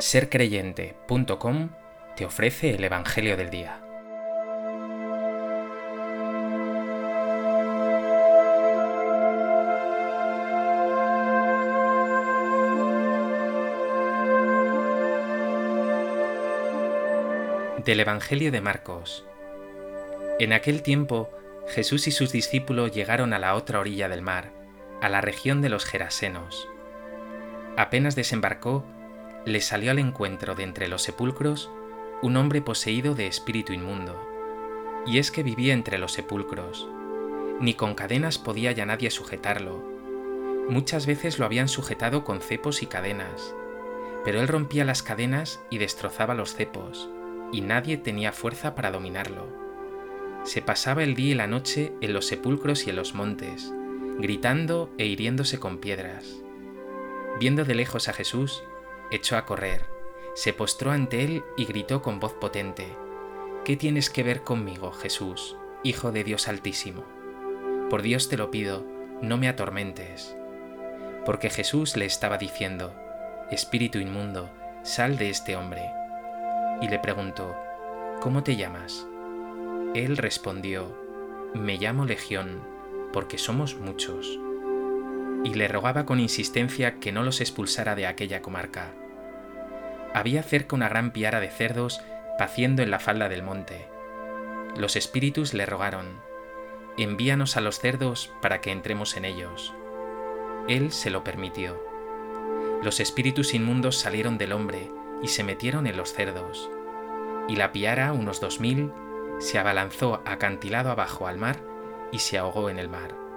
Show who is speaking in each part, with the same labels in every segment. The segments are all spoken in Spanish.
Speaker 1: sercreyente.com te ofrece el Evangelio del Día. Del Evangelio de Marcos. En aquel tiempo, Jesús y sus discípulos llegaron a la otra orilla del mar, a la región de los Gerasenos. Apenas desembarcó, le salió al encuentro de entre los sepulcros un hombre poseído de espíritu inmundo. Y es que vivía entre los sepulcros. Ni con cadenas podía ya nadie sujetarlo. Muchas veces lo habían sujetado con cepos y cadenas, pero él rompía las cadenas y destrozaba los cepos, y nadie tenía fuerza para dominarlo. Se pasaba el día y la noche en los sepulcros y en los montes, gritando e hiriéndose con piedras. Viendo de lejos a Jesús, echó a correr, se postró ante él y gritó con voz potente, ¿Qué tienes que ver conmigo, Jesús, Hijo de Dios Altísimo? Por Dios te lo pido, no me atormentes. Porque Jesús le estaba diciendo, Espíritu inmundo, sal de este hombre. Y le preguntó, ¿Cómo te llamas? Él respondió, Me llamo Legión, porque somos muchos y le rogaba con insistencia que no los expulsara de aquella comarca. Había cerca una gran piara de cerdos paciendo en la falda del monte. Los espíritus le rogaron, envíanos a los cerdos para que entremos en ellos. Él se lo permitió. Los espíritus inmundos salieron del hombre y se metieron en los cerdos. Y la piara, unos dos mil, se abalanzó acantilado abajo al mar y se ahogó en el mar.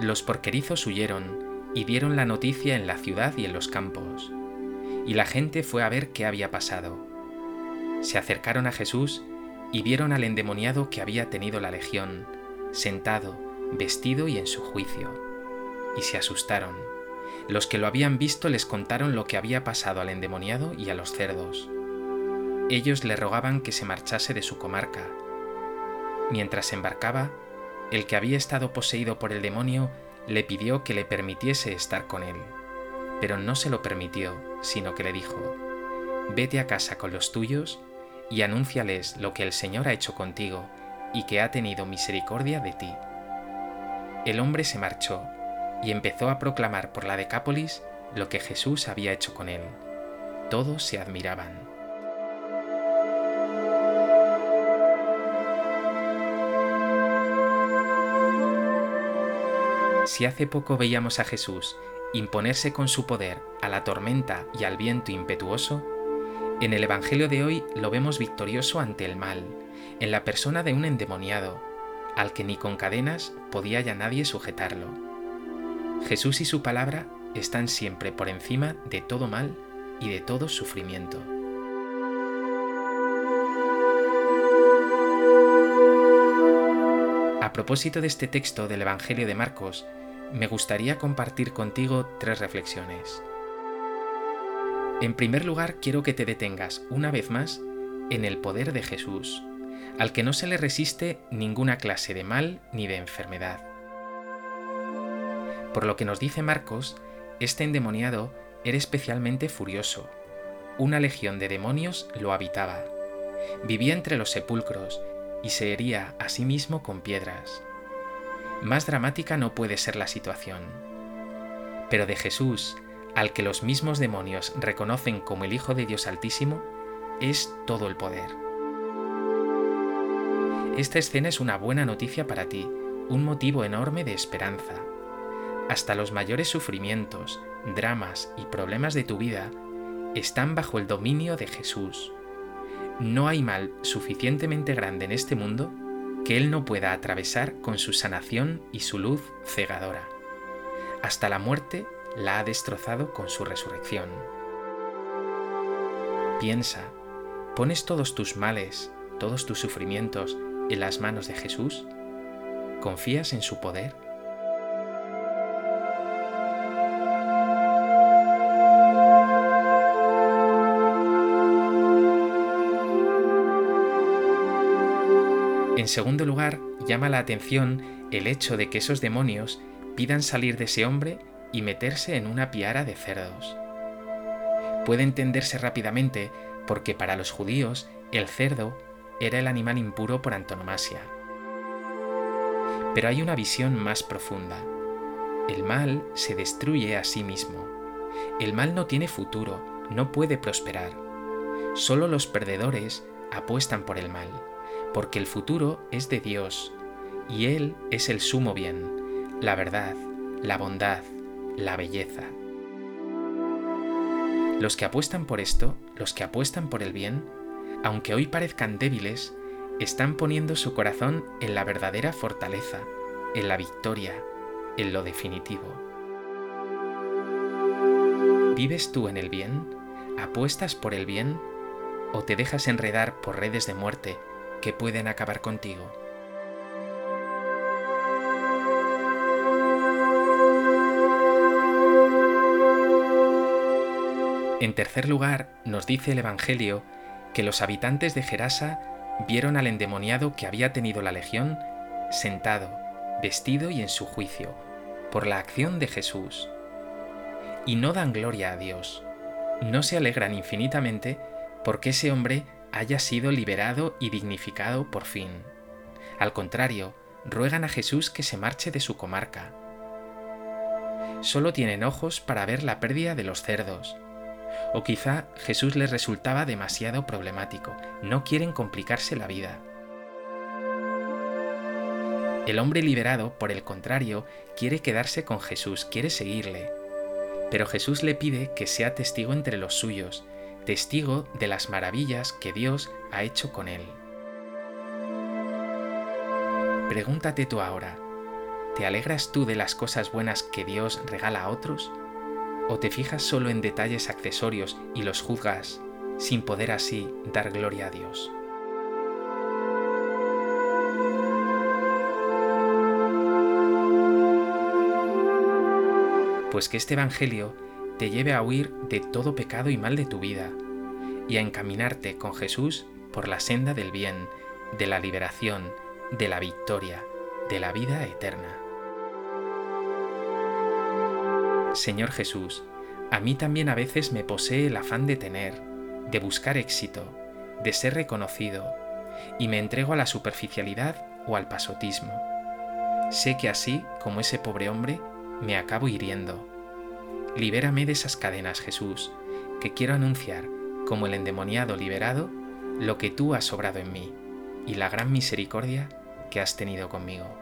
Speaker 1: Los porquerizos huyeron y dieron la noticia en la ciudad y en los campos. Y la gente fue a ver qué había pasado. Se acercaron a Jesús y vieron al endemoniado que había tenido la legión, sentado, vestido y en su juicio. Y se asustaron. Los que lo habían visto les contaron lo que había pasado al endemoniado y a los cerdos. Ellos le rogaban que se marchase de su comarca. Mientras embarcaba, el que había estado poseído por el demonio le pidió que le permitiese estar con él, pero no se lo permitió, sino que le dijo, Vete a casa con los tuyos y anúnciales lo que el Señor ha hecho contigo y que ha tenido misericordia de ti. El hombre se marchó y empezó a proclamar por la Decápolis lo que Jesús había hecho con él. Todos se admiraban. Si hace poco veíamos a Jesús imponerse con su poder a la tormenta y al viento impetuoso, en el Evangelio de hoy lo vemos victorioso ante el mal, en la persona de un endemoniado, al que ni con cadenas podía ya nadie sujetarlo. Jesús y su palabra están siempre por encima de todo mal y de todo sufrimiento. A propósito de este texto del Evangelio de Marcos, me gustaría compartir contigo tres reflexiones. En primer lugar, quiero que te detengas una vez más en el poder de Jesús, al que no se le resiste ninguna clase de mal ni de enfermedad. Por lo que nos dice Marcos, este endemoniado era especialmente furioso. Una legión de demonios lo habitaba. Vivía entre los sepulcros y se hería a sí mismo con piedras. Más dramática no puede ser la situación. Pero de Jesús, al que los mismos demonios reconocen como el Hijo de Dios Altísimo, es todo el poder. Esta escena es una buena noticia para ti, un motivo enorme de esperanza. Hasta los mayores sufrimientos, dramas y problemas de tu vida están bajo el dominio de Jesús. No hay mal suficientemente grande en este mundo que Él no pueda atravesar con su sanación y su luz cegadora. Hasta la muerte la ha destrozado con su resurrección. Piensa, ¿pones todos tus males, todos tus sufrimientos en las manos de Jesús? ¿Confías en su poder? En segundo lugar, llama la atención el hecho de que esos demonios pidan salir de ese hombre y meterse en una piara de cerdos. Puede entenderse rápidamente porque para los judíos el cerdo era el animal impuro por antonomasia. Pero hay una visión más profunda. El mal se destruye a sí mismo. El mal no tiene futuro, no puede prosperar. Solo los perdedores apuestan por el mal, porque el futuro es de Dios, y Él es el sumo bien, la verdad, la bondad, la belleza. Los que apuestan por esto, los que apuestan por el bien, aunque hoy parezcan débiles, están poniendo su corazón en la verdadera fortaleza, en la victoria, en lo definitivo. ¿Vives tú en el bien? ¿Apuestas por el bien? ¿O te dejas enredar por redes de muerte que pueden acabar contigo? En tercer lugar, nos dice el Evangelio que los habitantes de Gerasa vieron al endemoniado que había tenido la legión sentado, vestido y en su juicio, por la acción de Jesús. Y no dan gloria a Dios, no se alegran infinitamente porque ese hombre haya sido liberado y dignificado por fin. Al contrario, ruegan a Jesús que se marche de su comarca. Solo tienen ojos para ver la pérdida de los cerdos, o quizá Jesús les resultaba demasiado problemático, no quieren complicarse la vida. El hombre liberado, por el contrario, quiere quedarse con Jesús, quiere seguirle. Pero Jesús le pide que sea testigo entre los suyos, testigo de las maravillas que Dios ha hecho con él. Pregúntate tú ahora, ¿te alegras tú de las cosas buenas que Dios regala a otros? ¿O te fijas solo en detalles accesorios y los juzgas sin poder así dar gloria a Dios? Pues que este Evangelio te lleve a huir de todo pecado y mal de tu vida y a encaminarte con Jesús por la senda del bien, de la liberación, de la victoria, de la vida eterna. Señor Jesús, a mí también a veces me posee el afán de tener, de buscar éxito, de ser reconocido, y me entrego a la superficialidad o al pasotismo. Sé que así, como ese pobre hombre, me acabo hiriendo. Libérame de esas cadenas, Jesús, que quiero anunciar, como el endemoniado liberado, lo que tú has obrado en mí y la gran misericordia que has tenido conmigo.